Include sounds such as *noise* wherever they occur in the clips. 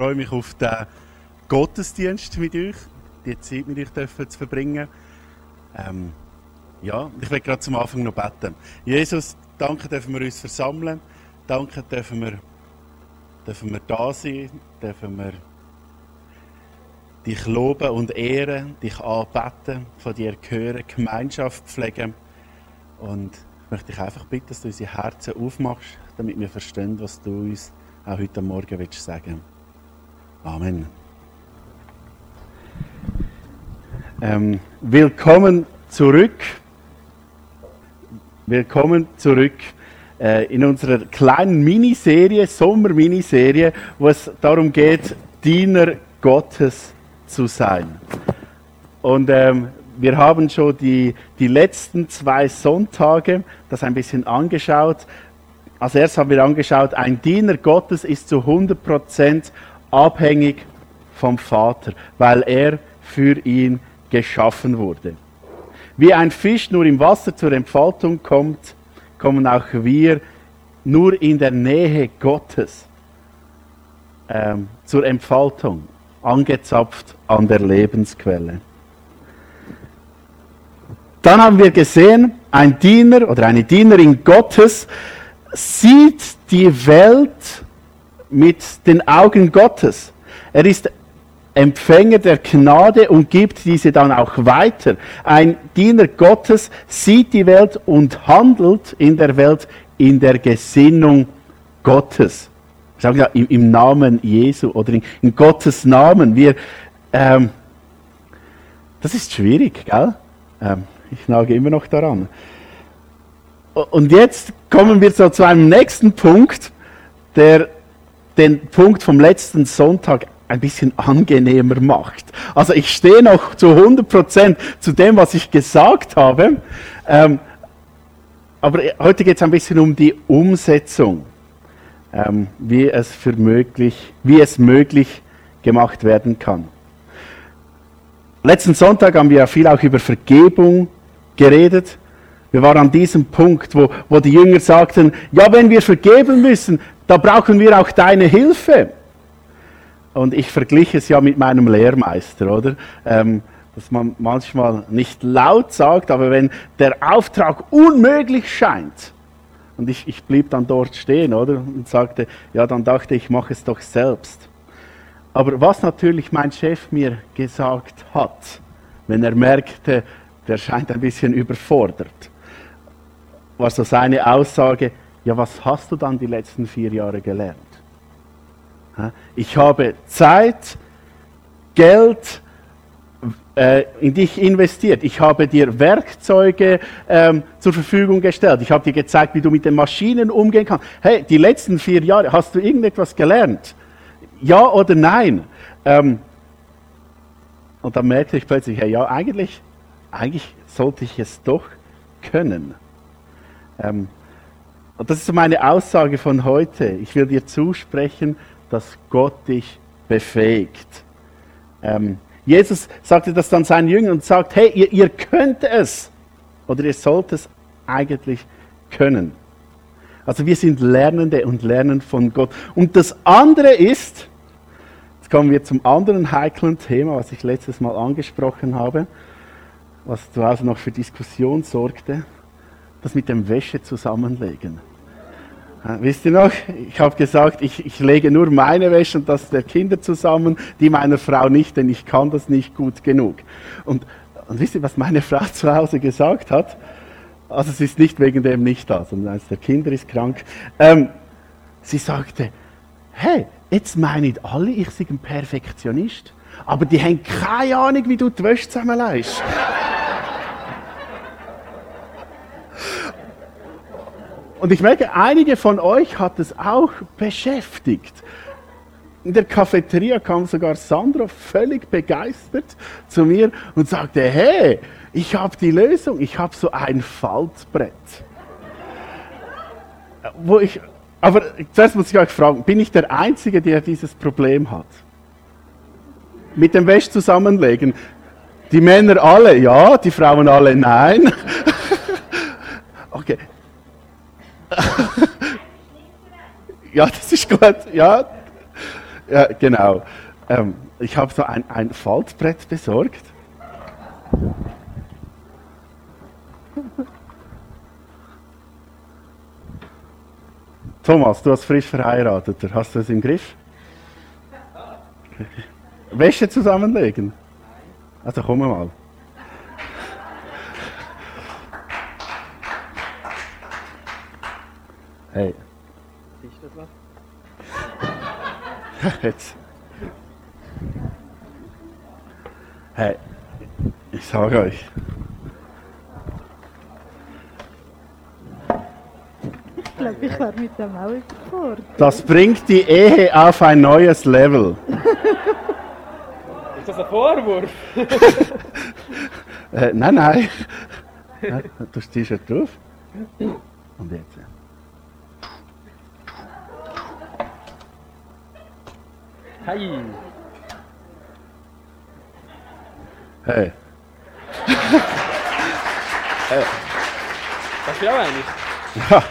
freue mich auf den Gottesdienst mit euch, die Zeit mit euch zu verbringen. Ähm, ja, ich will gerade zum Anfang noch beten. Jesus, danke dürfen wir uns versammeln. Danke dürfen wir, dürfen wir da sein, dürfen wir dich loben und ehren, dich anbeten, von dir hören, Gemeinschaft pflegen. Und ich möchte dich einfach bitten, dass du unsere Herzen aufmachst, damit wir verstehen, was du uns auch heute Morgen willst sagen Amen. Ähm, willkommen zurück. Willkommen zurück äh, in unserer kleinen Miniserie, Sommer-Miniserie, wo es darum geht, Diener Gottes zu sein. Und ähm, wir haben schon die, die letzten zwei Sonntage das ein bisschen angeschaut. Als erstes haben wir angeschaut, ein Diener Gottes ist zu 100 Prozent abhängig vom Vater, weil er für ihn geschaffen wurde. Wie ein Fisch nur im Wasser zur Entfaltung kommt, kommen auch wir nur in der Nähe Gottes ähm, zur Entfaltung, angezapft an der Lebensquelle. Dann haben wir gesehen, ein Diener oder eine Dienerin Gottes sieht die Welt mit den Augen Gottes. Er ist Empfänger der Gnade und gibt diese dann auch weiter. Ein Diener Gottes sieht die Welt und handelt in der Welt in der Gesinnung Gottes. Ich sage ja im, im Namen Jesu oder in, in Gottes Namen. Wir, ähm, das ist schwierig, gell? Ähm, ich nage immer noch daran. Und jetzt kommen wir so zu einem nächsten Punkt, der den Punkt vom letzten Sonntag ein bisschen angenehmer macht. Also ich stehe noch zu 100% zu dem, was ich gesagt habe. Ähm, aber heute geht es ein bisschen um die Umsetzung, ähm, wie, es für möglich, wie es möglich gemacht werden kann. Letzten Sonntag haben wir ja viel auch über Vergebung geredet. Wir waren an diesem Punkt, wo, wo die Jünger sagten, ja, wenn wir vergeben müssen, da brauchen wir auch deine Hilfe. Und ich vergliche es ja mit meinem Lehrmeister, oder? Ähm, dass man manchmal nicht laut sagt, aber wenn der Auftrag unmöglich scheint, und ich, ich blieb dann dort stehen, oder? Und sagte, ja, dann dachte ich, mache es doch selbst. Aber was natürlich mein Chef mir gesagt hat, wenn er merkte, der scheint ein bisschen überfordert, war so seine Aussage, ja, was hast du dann die letzten vier Jahre gelernt? Ich habe Zeit, Geld äh, in dich investiert. Ich habe dir Werkzeuge ähm, zur Verfügung gestellt. Ich habe dir gezeigt, wie du mit den Maschinen umgehen kannst. Hey, die letzten vier Jahre, hast du irgendetwas gelernt? Ja oder nein? Ähm, und dann merkte ich plötzlich, hey, ja, eigentlich, eigentlich sollte ich es doch können. Ähm, und das ist meine Aussage von heute. Ich will dir zusprechen, dass Gott dich befähigt. Ähm, Jesus sagte das dann seinen Jüngern und sagt, hey, ihr, ihr könnt es oder ihr sollt es eigentlich können. Also wir sind Lernende und lernen von Gott. Und das andere ist, jetzt kommen wir zum anderen heiklen Thema, was ich letztes Mal angesprochen habe, was draußen noch für Diskussion sorgte, das mit dem Wäsche zusammenlegen. Wisst ihr noch? Ich habe gesagt, ich, ich lege nur meine Wäsche und das der Kinder zusammen, die meiner Frau nicht, denn ich kann das nicht gut genug. Und, und wisst ihr, was meine Frau *laughs* zu Hause gesagt hat? Also es ist nicht wegen dem nicht da, sondern eines der Kinder ist krank. Ähm, sie sagte, hey, jetzt meinen alle, ich sei ein Perfektionist, aber die haben keine Ahnung, wie du die Wäsche zusammenleist. Und ich merke, einige von euch hat es auch beschäftigt. In der Cafeteria kam sogar Sandra völlig begeistert zu mir und sagte, hey, ich habe die Lösung, ich habe so ein Faltbrett. Wo ich, aber zuerst muss ich euch fragen, bin ich der Einzige, der dieses Problem hat? Mit dem Wäsch zusammenlegen. Die Männer alle ja, die Frauen alle nein. okay, *laughs* ja, das ist gut. Ja, Ja, genau. Ähm, ich habe so ein, ein Faltbrett besorgt. *laughs* Thomas, du hast frisch verheiratet. Hast du es im Griff? *laughs* Wäsche zusammenlegen? Also komm mal. Hey. Ist das was? *laughs* Jetzt. Hey, ich sage euch. Ich glaube, ich war mit dem auch überfordert. Das bringt die Ehe auf ein neues Level. Ist das ein Vorwurf? *laughs* Äh, nein, nein. Du hast das T-Shirt drauf. Und jetzt. Ja. Hey! *laughs* Hey. Das ist ja auch einig. Ja.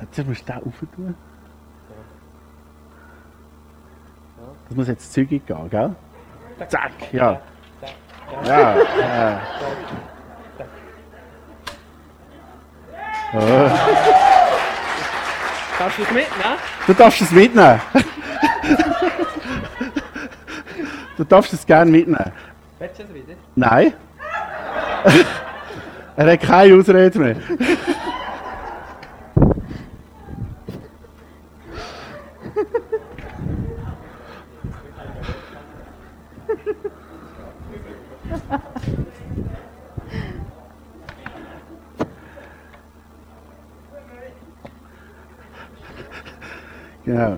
Jetzt musst du den rauf tun. Das muss jetzt zügig gehen, gell? Zack, ja. Ja, ja. Oh, Kannst du es mitnehmen? Du darfst es mitnehmen. Du darfst es gerne mitnehmen. Willst du es wieder? Nein. er hat keine Ausrede mehr. Genau.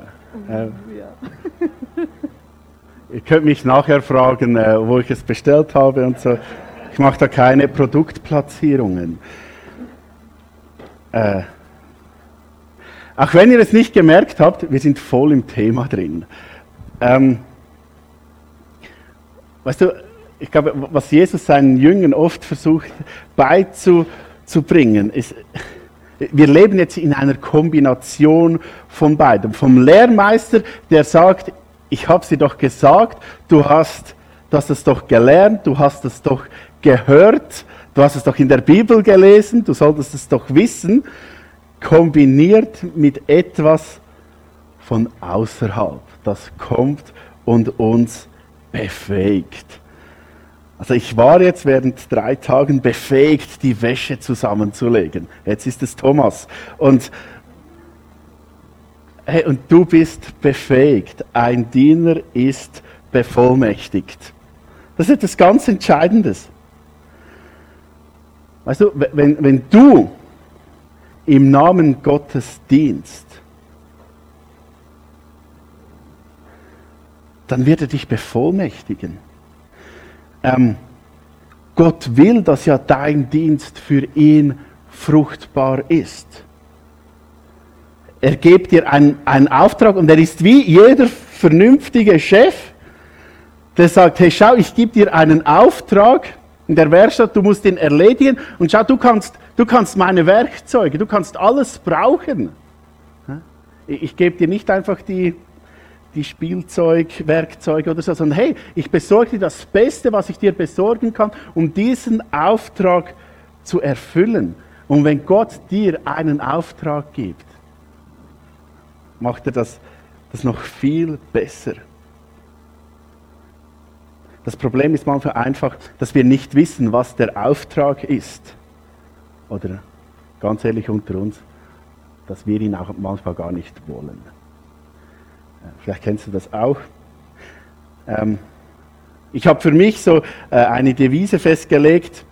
Äh. Ihr könnt mich nachher fragen, äh, wo ich es bestellt habe und so. Ich mache da keine Produktplatzierungen. Äh, auch wenn ihr es nicht gemerkt habt, wir sind voll im Thema drin. Ähm, weißt du, ich glaube, was Jesus seinen Jüngern oft versucht beizubringen, ist, wir leben jetzt in einer Kombination von beidem. Vom Lehrmeister, der sagt, ich habe sie doch gesagt, du hast, du hast es doch gelernt, du hast es doch gehört, du hast es doch in der Bibel gelesen, du solltest es doch wissen, kombiniert mit etwas von außerhalb, das kommt und uns befähigt. Also ich war jetzt während drei Tagen befähigt, die Wäsche zusammenzulegen. Jetzt ist es Thomas. Und, hey, und du bist befähigt. Ein Diener ist bevollmächtigt. Das ist etwas ganz Entscheidendes. Weißt du, wenn, wenn du im Namen Gottes dienst, dann wird er dich bevollmächtigen. Ähm, Gott will, dass ja dein Dienst für ihn fruchtbar ist. Er gibt dir einen, einen Auftrag und er ist wie jeder vernünftige Chef, der sagt, hey schau, ich gebe dir einen Auftrag in der Werkstatt, du musst ihn erledigen und schau, du kannst, du kannst meine Werkzeuge, du kannst alles brauchen. Ich, ich gebe dir nicht einfach die, die Spielzeugwerkzeuge oder so, sondern hey, ich besorge dir das Beste, was ich dir besorgen kann, um diesen Auftrag zu erfüllen. Und wenn Gott dir einen Auftrag gibt, macht er das, das noch viel besser. Das Problem ist manchmal einfach, dass wir nicht wissen, was der Auftrag ist. Oder ganz ehrlich unter uns, dass wir ihn auch manchmal gar nicht wollen. Vielleicht kennst du das auch. Ähm, ich habe für mich so äh, eine Devise festgelegt,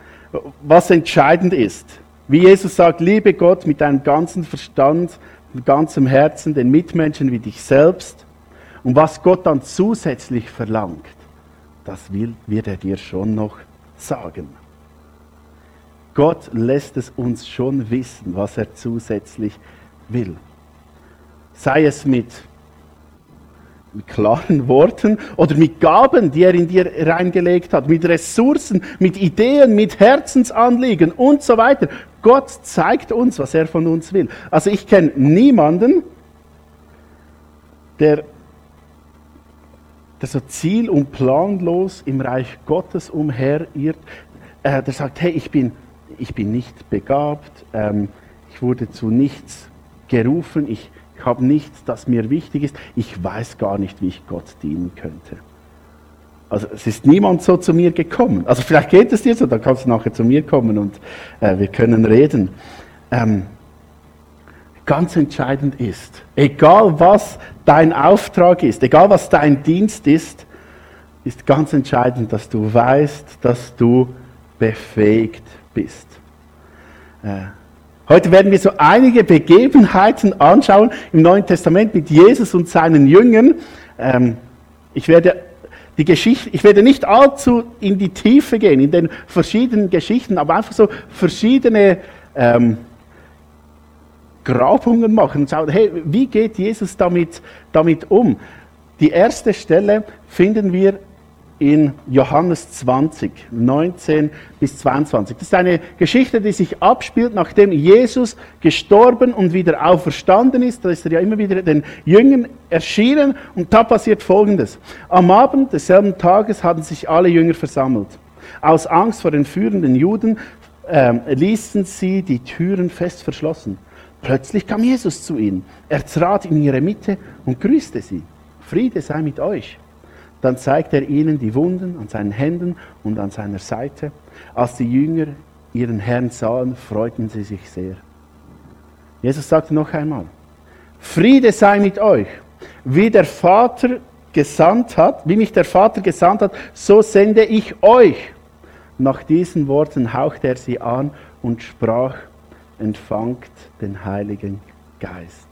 was entscheidend ist. Wie Jesus sagt, liebe Gott mit deinem ganzen Verstand, mit ganzem Herzen, den Mitmenschen wie dich selbst. Und was Gott dann zusätzlich verlangt, das will, wird er dir schon noch sagen. Gott lässt es uns schon wissen, was er zusätzlich will. Sei es mit mit klaren Worten oder mit Gaben, die er in dir reingelegt hat, mit Ressourcen, mit Ideen, mit Herzensanliegen und so weiter. Gott zeigt uns, was er von uns will. Also ich kenne niemanden, der, der so ziel- und planlos im Reich Gottes umherirrt, äh, der sagt, hey, ich bin, ich bin nicht begabt, ähm, ich wurde zu nichts gerufen, ich ich habe nichts, das mir wichtig ist. Ich weiß gar nicht, wie ich Gott dienen könnte. Also es ist niemand so zu mir gekommen. Also vielleicht geht es dir so, dann kannst du nachher zu mir kommen und äh, wir können reden. Ähm, ganz entscheidend ist, egal was dein Auftrag ist, egal was dein Dienst ist, ist ganz entscheidend, dass du weißt, dass du befähigt bist. Äh, Heute werden wir so einige Begebenheiten anschauen im Neuen Testament mit Jesus und seinen Jüngern. Ähm, ich werde die Geschichte, ich werde nicht allzu in die Tiefe gehen, in den verschiedenen Geschichten, aber einfach so verschiedene ähm, Grabungen machen und schauen, hey, wie geht Jesus damit, damit um? Die erste Stelle finden wir in Johannes 20, 19 bis 22. Das ist eine Geschichte, die sich abspielt, nachdem Jesus gestorben und wieder auferstanden ist. Da ist er ja immer wieder den Jüngern erschienen und da passiert Folgendes. Am Abend desselben Tages hatten sich alle Jünger versammelt. Aus Angst vor den führenden Juden äh, ließen sie die Türen fest verschlossen. Plötzlich kam Jesus zu ihnen. Er trat in ihre Mitte und grüßte sie. Friede sei mit euch. Dann zeigt er ihnen die Wunden an seinen Händen und an seiner Seite. Als die Jünger ihren Herrn sahen, freuten sie sich sehr. Jesus sagte noch einmal, Friede sei mit euch. Wie der Vater gesandt hat, wie mich der Vater gesandt hat, so sende ich euch. Nach diesen Worten hauchte er sie an und sprach, empfangt den Heiligen Geist.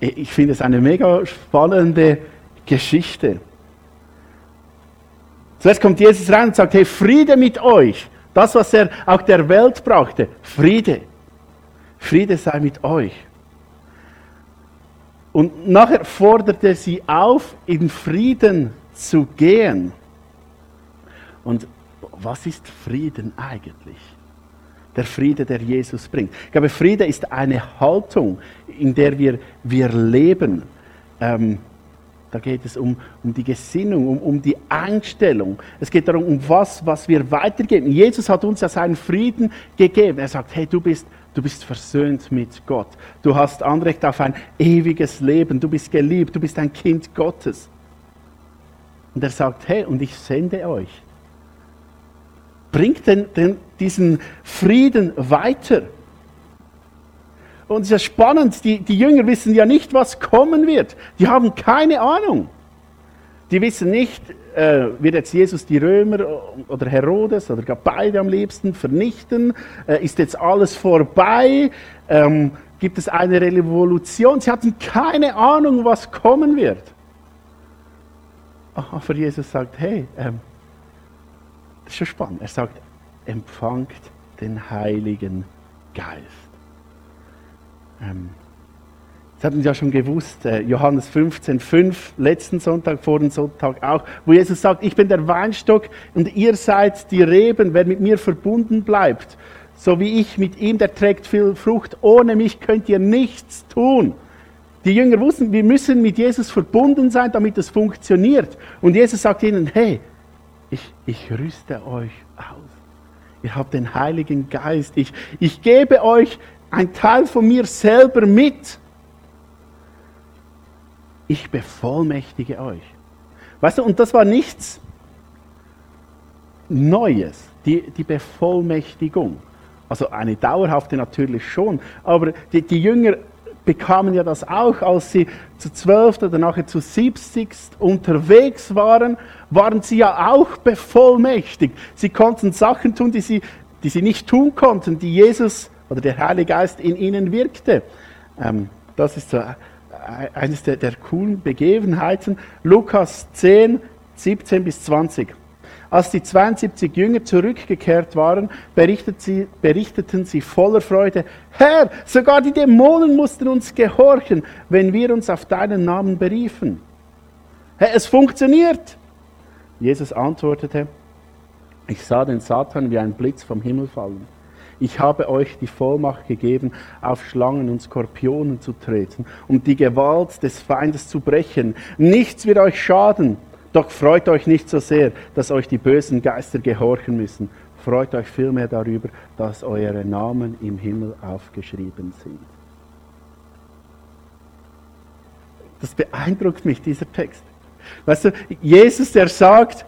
Ich finde es eine mega spannende Geschichte. Zuerst kommt Jesus rein und sagt, hey, Friede mit euch. Das, was er auch der Welt brachte. Friede. Friede sei mit euch. Und nachher fordert er sie auf, in Frieden zu gehen. Und was ist Frieden eigentlich? Der Friede, der Jesus bringt. Ich glaube, Friede ist eine Haltung, in der wir, wir leben. Ähm, da geht es um, um die Gesinnung, um, um die Einstellung. Es geht darum, um was, was wir weitergeben. Jesus hat uns ja seinen Frieden gegeben. Er sagt, hey, du bist, du bist versöhnt mit Gott. Du hast Anrecht auf ein ewiges Leben. Du bist geliebt. Du bist ein Kind Gottes. Und er sagt, hey, und ich sende euch. Bringt den, den, diesen Frieden weiter. Und es ist ja spannend, die, die Jünger wissen ja nicht, was kommen wird. Die haben keine Ahnung. Die wissen nicht, äh, wird jetzt Jesus die Römer oder Herodes oder gar beide am liebsten vernichten? Äh, ist jetzt alles vorbei? Ähm, gibt es eine Revolution? Sie hatten keine Ahnung, was kommen wird. Aber Jesus sagt, hey, ähm, das ist schon spannend. Er sagt, empfangt den Heiligen Geist. Ähm, das hatten Sie ja schon gewusst, äh, Johannes 15, 5, letzten Sonntag, vor dem Sonntag auch, wo Jesus sagt, ich bin der Weinstock und ihr seid die Reben, wer mit mir verbunden bleibt, so wie ich mit ihm, der trägt viel Frucht, ohne mich könnt ihr nichts tun. Die Jünger wussten, wir müssen mit Jesus verbunden sein, damit es funktioniert. Und Jesus sagt ihnen, hey, ich, ich rüste euch aus. Ihr habt den Heiligen Geist. Ich, ich gebe euch ein Teil von mir selber mit. Ich bevollmächtige euch. Weißt du, und das war nichts Neues, die, die Bevollmächtigung. Also eine dauerhafte natürlich schon, aber die, die Jünger bekamen ja das auch, als sie zu zwölf oder nachher zu siebzigst unterwegs waren, waren sie ja auch bevollmächtigt. Sie konnten Sachen tun, die sie, die sie nicht tun konnten, die Jesus oder der Heilige Geist in ihnen wirkte. Ähm, das ist so äh, eines der, der coolen Begebenheiten. Lukas 10, 17 bis 20. Als die 72 Jünger zurückgekehrt waren, berichtet sie, berichteten sie voller Freude, Herr, sogar die Dämonen mussten uns gehorchen, wenn wir uns auf deinen Namen beriefen. Herr, es funktioniert. Jesus antwortete, ich sah den Satan wie ein Blitz vom Himmel fallen. Ich habe euch die Vollmacht gegeben, auf Schlangen und Skorpionen zu treten und die Gewalt des Feindes zu brechen. Nichts wird euch schaden. Doch freut euch nicht so sehr, dass euch die bösen Geister gehorchen müssen. Freut euch vielmehr darüber, dass eure Namen im Himmel aufgeschrieben sind. Das beeindruckt mich, dieser Text. Weißt du, Jesus, der sagt,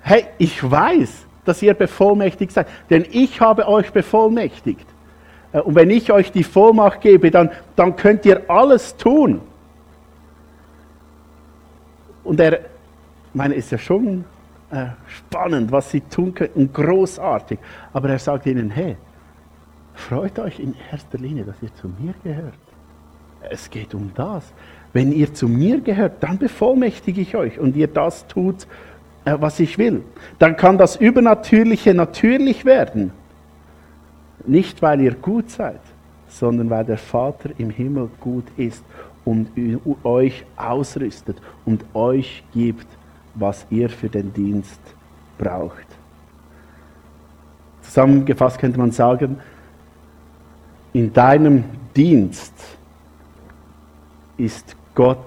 hey, ich weiß, dass ihr bevollmächtigt seid, denn ich habe euch bevollmächtigt. Äh, und wenn ich euch die Vollmacht gebe, dann, dann könnt ihr alles tun. Und er, meine, ist ja schon äh, spannend, was sie tun können und großartig. Aber er sagt ihnen, hey, freut euch in erster Linie, dass ihr zu mir gehört. Es geht um das. Wenn ihr zu mir gehört, dann bevollmächtige ich euch und ihr das tut, was ich will. Dann kann das Übernatürliche natürlich werden. Nicht, weil ihr gut seid, sondern weil der Vater im Himmel gut ist und euch ausrüstet und euch gibt, was ihr für den Dienst braucht. Zusammengefasst könnte man sagen, in deinem Dienst ist Gott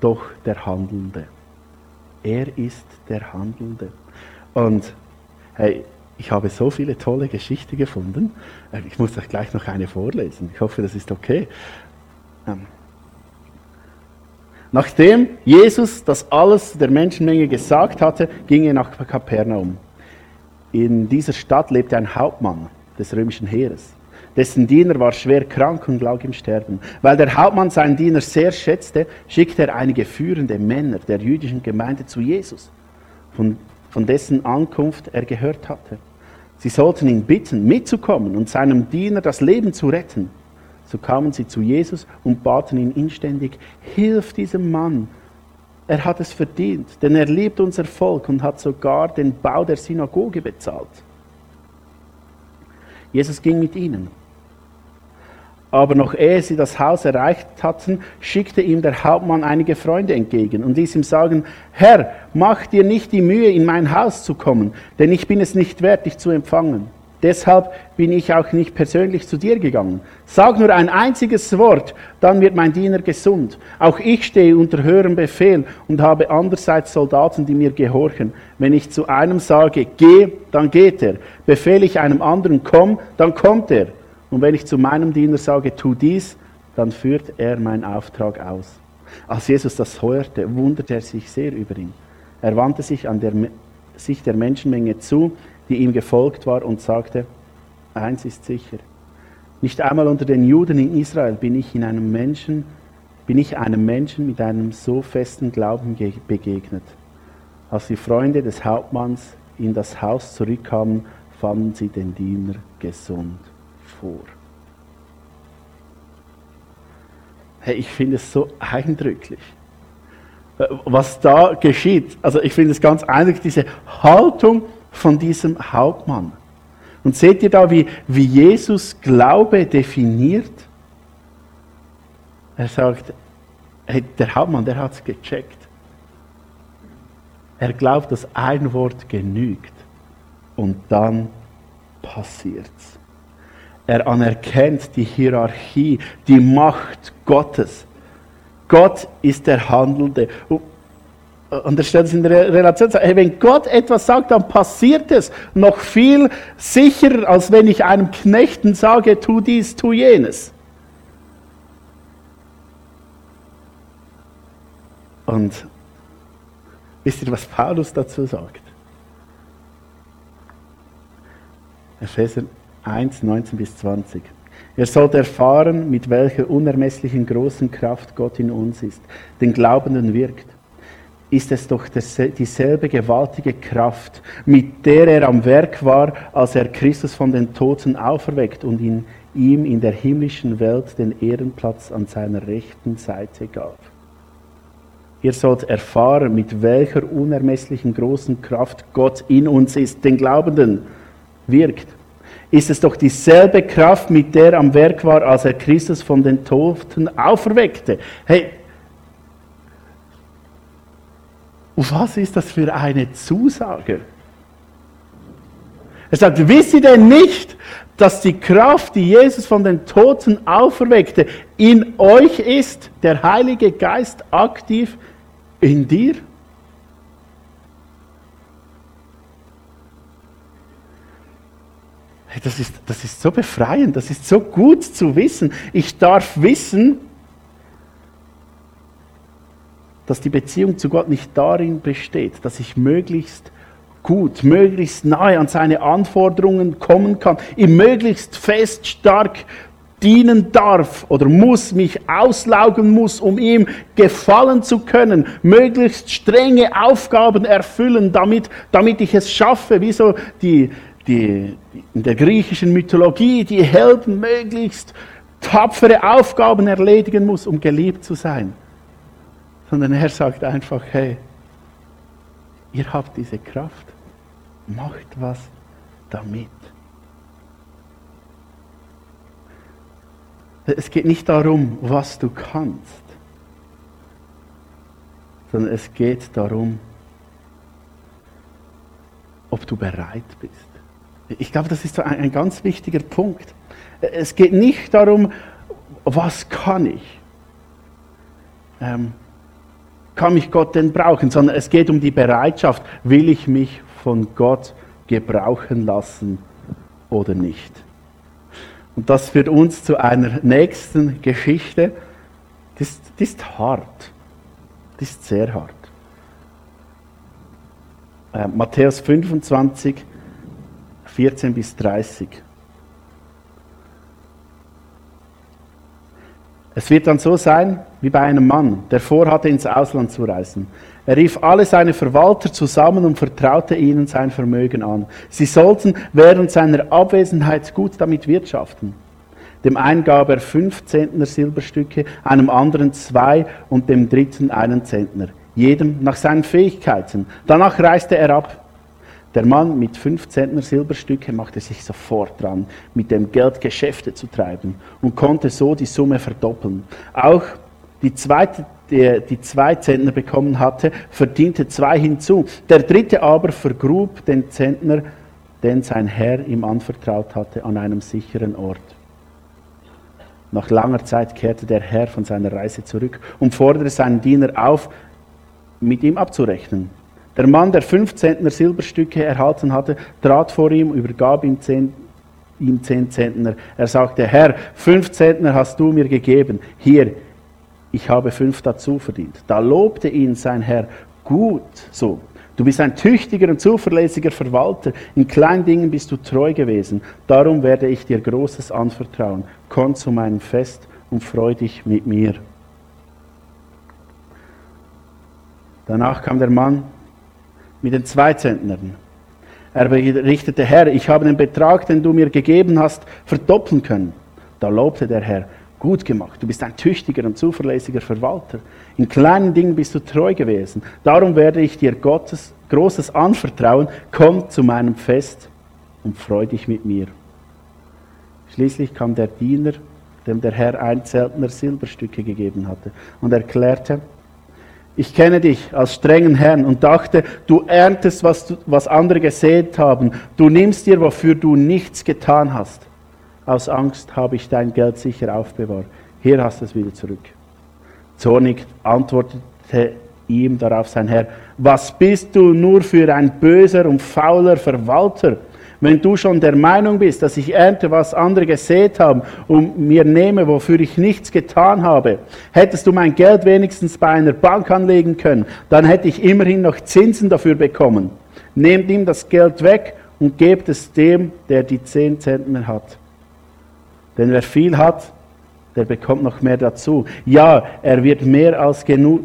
doch der Handelnde. Er ist der Handelnde. Und hey, ich habe so viele tolle Geschichten gefunden. Äh, ich muss euch gleich noch eine vorlesen. Ich hoffe, das ist okay. Ähm, nachdem Jesus das alles der Menschenmenge gesagt hatte, ging er nach Kapernaum. In dieser Stadt lebte ein Hauptmann des römischen Heeres. Dessen Diener war schwer krank und lag im Sterben. Weil der Hauptmann seinen Diener sehr schätzte, schickte er einige führende Männer der jüdischen Gemeinde zu Jesus, von, von dessen Ankunft er gehört hatte. Sie sollten ihn bitten, mitzukommen und seinem Diener das Leben zu retten. So kamen sie zu Jesus und baten ihn inständig, hilf diesem Mann. Er hat es verdient, denn er liebt unser Volk und hat sogar den Bau der Synagoge bezahlt. Jesus ging mit ihnen aber noch ehe sie das Haus erreicht hatten, schickte ihm der Hauptmann einige Freunde entgegen und ließ ihm sagen, Herr, mach dir nicht die Mühe, in mein Haus zu kommen, denn ich bin es nicht wert, dich zu empfangen. Deshalb bin ich auch nicht persönlich zu dir gegangen. Sag nur ein einziges Wort, dann wird mein Diener gesund. Auch ich stehe unter höherem Befehl und habe andererseits Soldaten, die mir gehorchen. Wenn ich zu einem sage, geh, dann geht er. Befehle ich einem anderen, komm, dann kommt er. Und wenn ich zu meinem Diener sage, tu dies, dann führt er meinen Auftrag aus. Als Jesus das hörte, wunderte er sich sehr über ihn. Er wandte sich an der, sich der Menschenmenge zu, die ihm gefolgt war, und sagte, eins ist sicher, nicht einmal unter den Juden in Israel bin ich in einem Menschen, bin ich einem Menschen mit einem so festen Glauben begegnet. Als die Freunde des Hauptmanns in das Haus zurückkamen, fanden sie den Diener gesund vor. Hey, ich finde es so eindrücklich, äh, was da geschieht. Also ich finde es ganz eindrücklich, diese Haltung von diesem Hauptmann. Und seht ihr da, wie, wie Jesus Glaube definiert? Er sagt, hey, der Hauptmann, der hat es gecheckt. Er glaubt, dass ein Wort genügt und dann passiert's. Er anerkennt die Hierarchie, die Macht Gottes. Gott ist der Handelnde. Und er stellt es in der Relation, hey, wenn Gott etwas sagt, dann passiert es noch viel sicherer, als wenn ich einem Knechten sage, tu dies, tu jenes. Und wisst ihr, was Paulus dazu sagt? Epheser 1, 19 bis 20. Ihr sollt erfahren, mit welcher unermesslichen großen Kraft Gott in uns ist, den Glaubenden wirkt. Ist es doch dieselbe gewaltige Kraft, mit der er am Werk war, als er Christus von den Toten auferweckt und in ihm in der himmlischen Welt den Ehrenplatz an seiner rechten Seite gab. Ihr sollt erfahren, mit welcher unermesslichen großen Kraft Gott in uns ist, den Glaubenden wirkt. Ist es doch dieselbe Kraft, mit der am Werk war, als er Christus von den Toten auferweckte. Hey, was ist das für eine Zusage? Er sagt, wisst ihr denn nicht, dass die Kraft, die Jesus von den Toten auferweckte, in euch ist, der Heilige Geist aktiv in dir? Das ist, das ist so befreiend, das ist so gut zu wissen. Ich darf wissen, dass die Beziehung zu Gott nicht darin besteht, dass ich möglichst gut, möglichst nahe an seine Anforderungen kommen kann, ihm möglichst fest, stark dienen darf oder muss, mich auslaugen muss, um ihm gefallen zu können, möglichst strenge Aufgaben erfüllen, damit, damit ich es schaffe, wie so die, die, in der griechischen Mythologie die Helden möglichst tapfere Aufgaben erledigen muss, um geliebt zu sein. Sondern er sagt einfach, hey, ihr habt diese Kraft, macht was damit. Es geht nicht darum, was du kannst, sondern es geht darum, ob du bereit bist. Ich glaube, das ist ein, ein ganz wichtiger Punkt. Es geht nicht darum, was kann ich. Ähm, kann mich Gott denn brauchen, sondern es geht um die Bereitschaft, will ich mich von Gott gebrauchen lassen oder nicht. Und das führt uns zu einer nächsten Geschichte. Die ist, die ist hart. Die ist sehr hart. Äh, Matthäus 25, 14 bis 30. Es wird dann so sein wie bei einem Mann, der vorhatte, ins Ausland zu reisen. Er rief alle seine Verwalter zusammen und vertraute ihnen sein Vermögen an. Sie sollten während seiner Abwesenheit gut damit wirtschaften. Dem einen gab er fünf Zentner Silberstücke, einem anderen zwei und dem dritten einen Zentner, jedem nach seinen Fähigkeiten. Danach reiste er ab. Der Mann mit fünf Zentner Silberstücke machte sich sofort dran, mit dem Geld Geschäfte zu treiben und konnte so die Summe verdoppeln. Auch die zweite, die, die zwei Zentner bekommen hatte, verdiente zwei hinzu. Der dritte aber vergrub den Zentner, den sein Herr ihm anvertraut hatte, an einem sicheren Ort. Nach langer Zeit kehrte der Herr von seiner Reise zurück und forderte seinen Diener auf, mit ihm abzurechnen. Der Mann, der fünf Zentner Silberstücke erhalten hatte, trat vor ihm, übergab ihm zehn, ihm zehn Zentner. Er sagte, Herr, fünf Zentner hast du mir gegeben. Hier, ich habe fünf dazu verdient. Da lobte ihn sein Herr, gut so. Du bist ein tüchtiger und zuverlässiger Verwalter. In kleinen Dingen bist du treu gewesen. Darum werde ich dir Großes anvertrauen. Komm zu meinem Fest und freu dich mit mir. Danach kam der Mann mit den zwei Zentnern. Er berichtete, Herr, ich habe den Betrag, den du mir gegeben hast, verdoppeln können. Da lobte der Herr, gut gemacht, du bist ein tüchtiger und zuverlässiger Verwalter. In kleinen Dingen bist du treu gewesen. Darum werde ich dir Gottes Großes anvertrauen. Komm zu meinem Fest und freu dich mit mir. Schließlich kam der Diener, dem der Herr ein Zeltner Silberstücke gegeben hatte, und erklärte, ich kenne dich als strengen Herrn und dachte, du erntest, was, du, was andere gesät haben. Du nimmst dir, wofür du nichts getan hast. Aus Angst habe ich dein Geld sicher aufbewahrt. Hier hast du es wieder zurück. Zornig antwortete ihm darauf sein Herr, was bist du nur für ein böser und fauler Verwalter? Wenn du schon der Meinung bist, dass ich ernte, was andere gesät haben und mir nehme, wofür ich nichts getan habe, hättest du mein Geld wenigstens bei einer Bank anlegen können, dann hätte ich immerhin noch Zinsen dafür bekommen. Nehmt ihm das Geld weg und gebt es dem, der die zehn Zentner hat. Denn wer viel hat, der bekommt noch mehr dazu. Ja, er wird mehr als genug,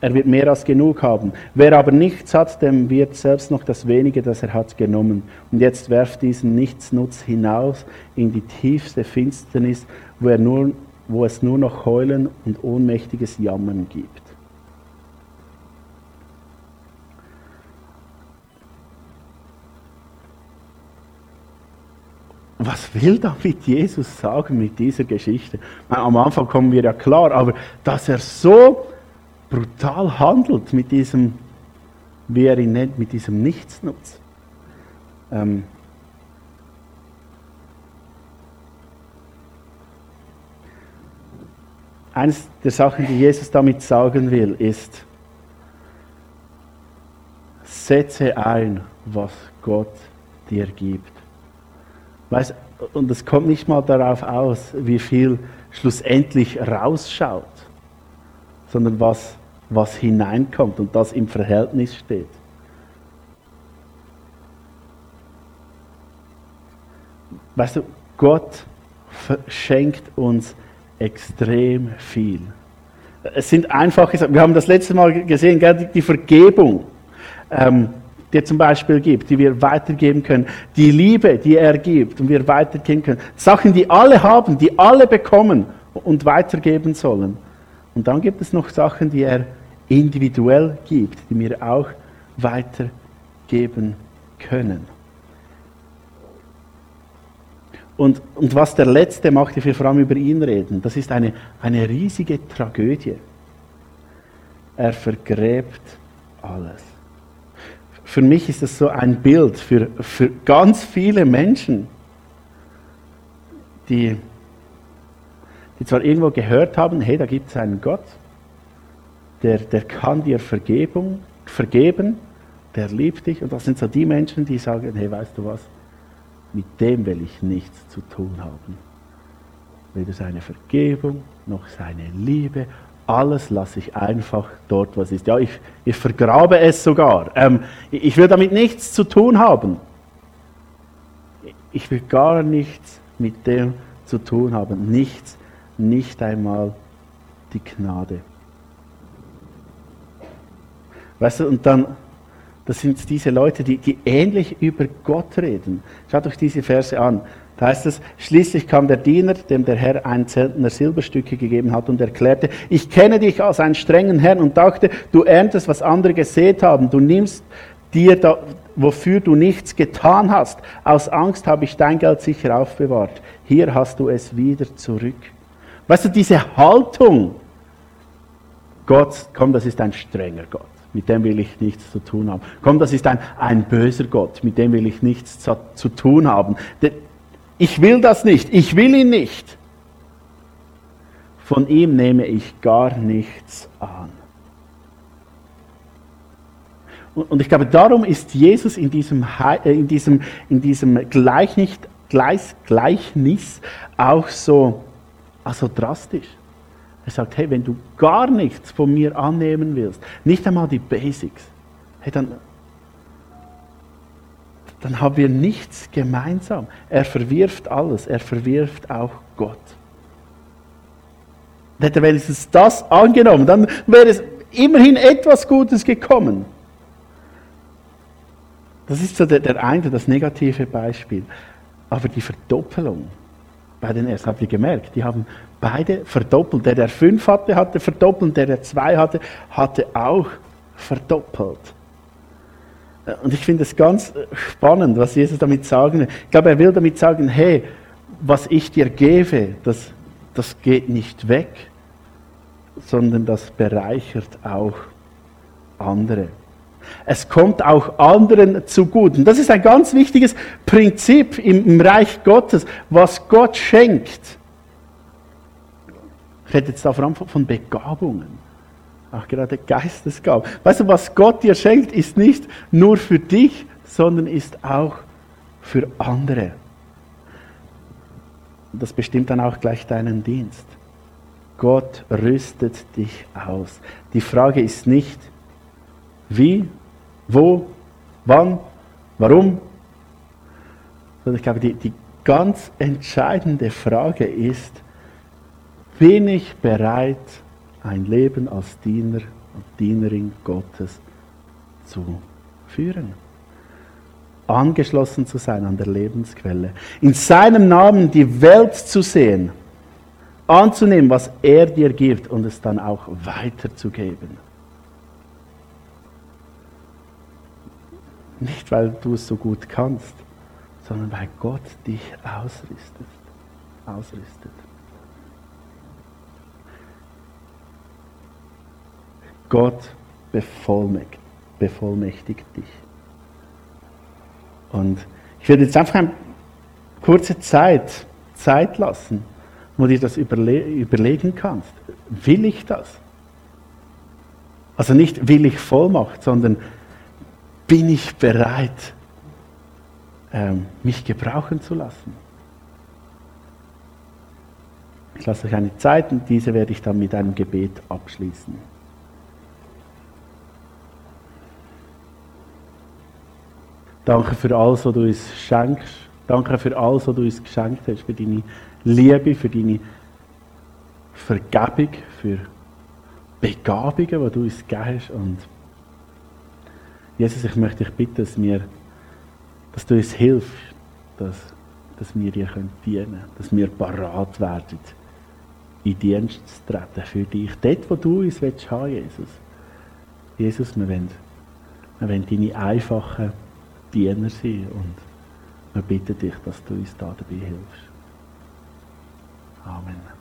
er wird mehr als genug haben. Wer aber nichts hat, dem wird selbst noch das wenige, das er hat, genommen. Und jetzt werft diesen Nichtsnutz hinaus in die tiefste Finsternis, wo, nur, wo es nur noch Heulen und ohnmächtiges Jammern gibt. was will damit Jesus sagen mit dieser Geschichte? Am Anfang kommen wir ja klar, aber dass er so brutal handelt mit diesem, wie er ihn nennt, mit diesem Nichtsnutz. Ähm, eines der Sachen, die Jesus damit sagen will, ist, setze ein, was Gott dir gibt. Weißt, und es kommt nicht mal darauf aus, wie viel schlussendlich rausschaut, sondern was, was hineinkommt und das im Verhältnis steht. Weißt du, Gott schenkt uns extrem viel. Es sind einfache Wir haben das letzte Mal gesehen, die Vergebung, ähm, die er zum Beispiel gibt, die wir weitergeben können. Die Liebe, die er gibt und wir weitergeben können. Sachen, die alle haben, die alle bekommen und weitergeben sollen. Und dann gibt es noch Sachen, die er individuell gibt, die wir auch weitergeben können. Und, und was der Letzte macht, ich will vor allem über ihn reden, das ist eine, eine riesige Tragödie. Er vergräbt alles. Für mich ist das so ein Bild für, für ganz viele Menschen, die, die zwar irgendwo gehört haben, hey, da gibt es einen Gott, der, der kann dir Vergebung, vergeben, der liebt dich. Und das sind so die Menschen, die sagen, hey, weißt du was, mit dem will ich nichts zu tun haben. Weder seine Vergebung noch seine Liebe, alles lasse ich einfach dort, was ist. Ja, ich, ich vergrabe es sogar. Ähm, ich will damit nichts zu tun haben. Ich will gar nichts mit dem zu tun haben. Nichts, nicht einmal die Gnade. Weißt du, und dann das sind diese Leute, die, die ähnlich über Gott reden. Schaut euch diese Verse an. Da heißt es, schließlich kam der Diener, dem der Herr ein Zentner Silberstücke gegeben hat und erklärte, ich kenne dich als einen strengen Herrn und dachte, du erntest, was andere gesät haben. Du nimmst dir, da, wofür du nichts getan hast. Aus Angst habe ich dein Geld sicher aufbewahrt. Hier hast du es wieder zurück. Weißt du, diese Haltung, Gott, komm, das ist ein strenger Gott mit dem will ich nichts zu tun haben. Komm, das ist ein, ein böser Gott, mit dem will ich nichts zu, zu tun haben. Ich will das nicht, ich will ihn nicht. Von ihm nehme ich gar nichts an. Und ich glaube, darum ist Jesus in diesem, äh, in diesem, in diesem Gleichnis, Gleichnis auch so also drastisch. Er sagt, hey, wenn du gar nichts von mir annehmen willst, nicht einmal die Basics, hey, dann, dann haben wir nichts gemeinsam. Er verwirft alles, er verwirft auch Gott. Hätte er wenigstens das angenommen, dann wäre es immerhin etwas Gutes gekommen. Das ist so der, der eine, das negative Beispiel. Aber die Verdoppelung bei den ersten, habt ihr gemerkt, die haben beide verdoppelt. Der, der fünf hatte, hatte verdoppelt, der, der zwei hatte, hatte auch verdoppelt. Und ich finde es ganz spannend, was Jesus damit sagen will. Ich glaube, er will damit sagen, hey, was ich dir gebe, das, das geht nicht weg, sondern das bereichert auch andere. Es kommt auch anderen zugute. Und das ist ein ganz wichtiges Prinzip im Reich Gottes. Was Gott schenkt, ich rede jetzt da vor allem von Begabungen. Auch gerade Geistesgaben. Weißt du, was Gott dir schenkt, ist nicht nur für dich, sondern ist auch für andere. Und das bestimmt dann auch gleich deinen Dienst. Gott rüstet dich aus. Die Frage ist nicht, wie, wo, wann, warum, sondern ich glaube, die, die ganz entscheidende Frage ist, bin ich bereit, ein Leben als Diener und Dienerin Gottes zu führen. Angeschlossen zu sein an der Lebensquelle. In seinem Namen die Welt zu sehen. Anzunehmen, was er dir gibt und es dann auch weiterzugeben. Nicht, weil du es so gut kannst, sondern weil Gott dich ausrüstet. ausrüstet. Gott bevollmächtigt, bevollmächtigt dich. Und ich werde jetzt einfach eine kurze Zeit, Zeit lassen, wo du dir das überle überlegen kannst. Will ich das? Also nicht will ich Vollmacht, sondern bin ich bereit, ähm, mich gebrauchen zu lassen? Ich lasse euch eine Zeit und diese werde ich dann mit einem Gebet abschließen. Danke für alles, was du uns schenkst. Danke für alles, was du uns geschenkt hast, für deine Liebe, für deine Vergebung, für Begabungen, die du uns gegeben hast. Und Jesus, ich möchte dich bitten, dass, wir, dass du uns hilfst, dass, dass wir dir dienen können, dass wir parat werden, in Dienst zu treten für dich. Dort, wo du uns willst haben, Jesus. Jesus, wir wollen, wir wollen deine einfachen Diener sein und wir bitten dich, dass du uns da dabei hilfst. Amen.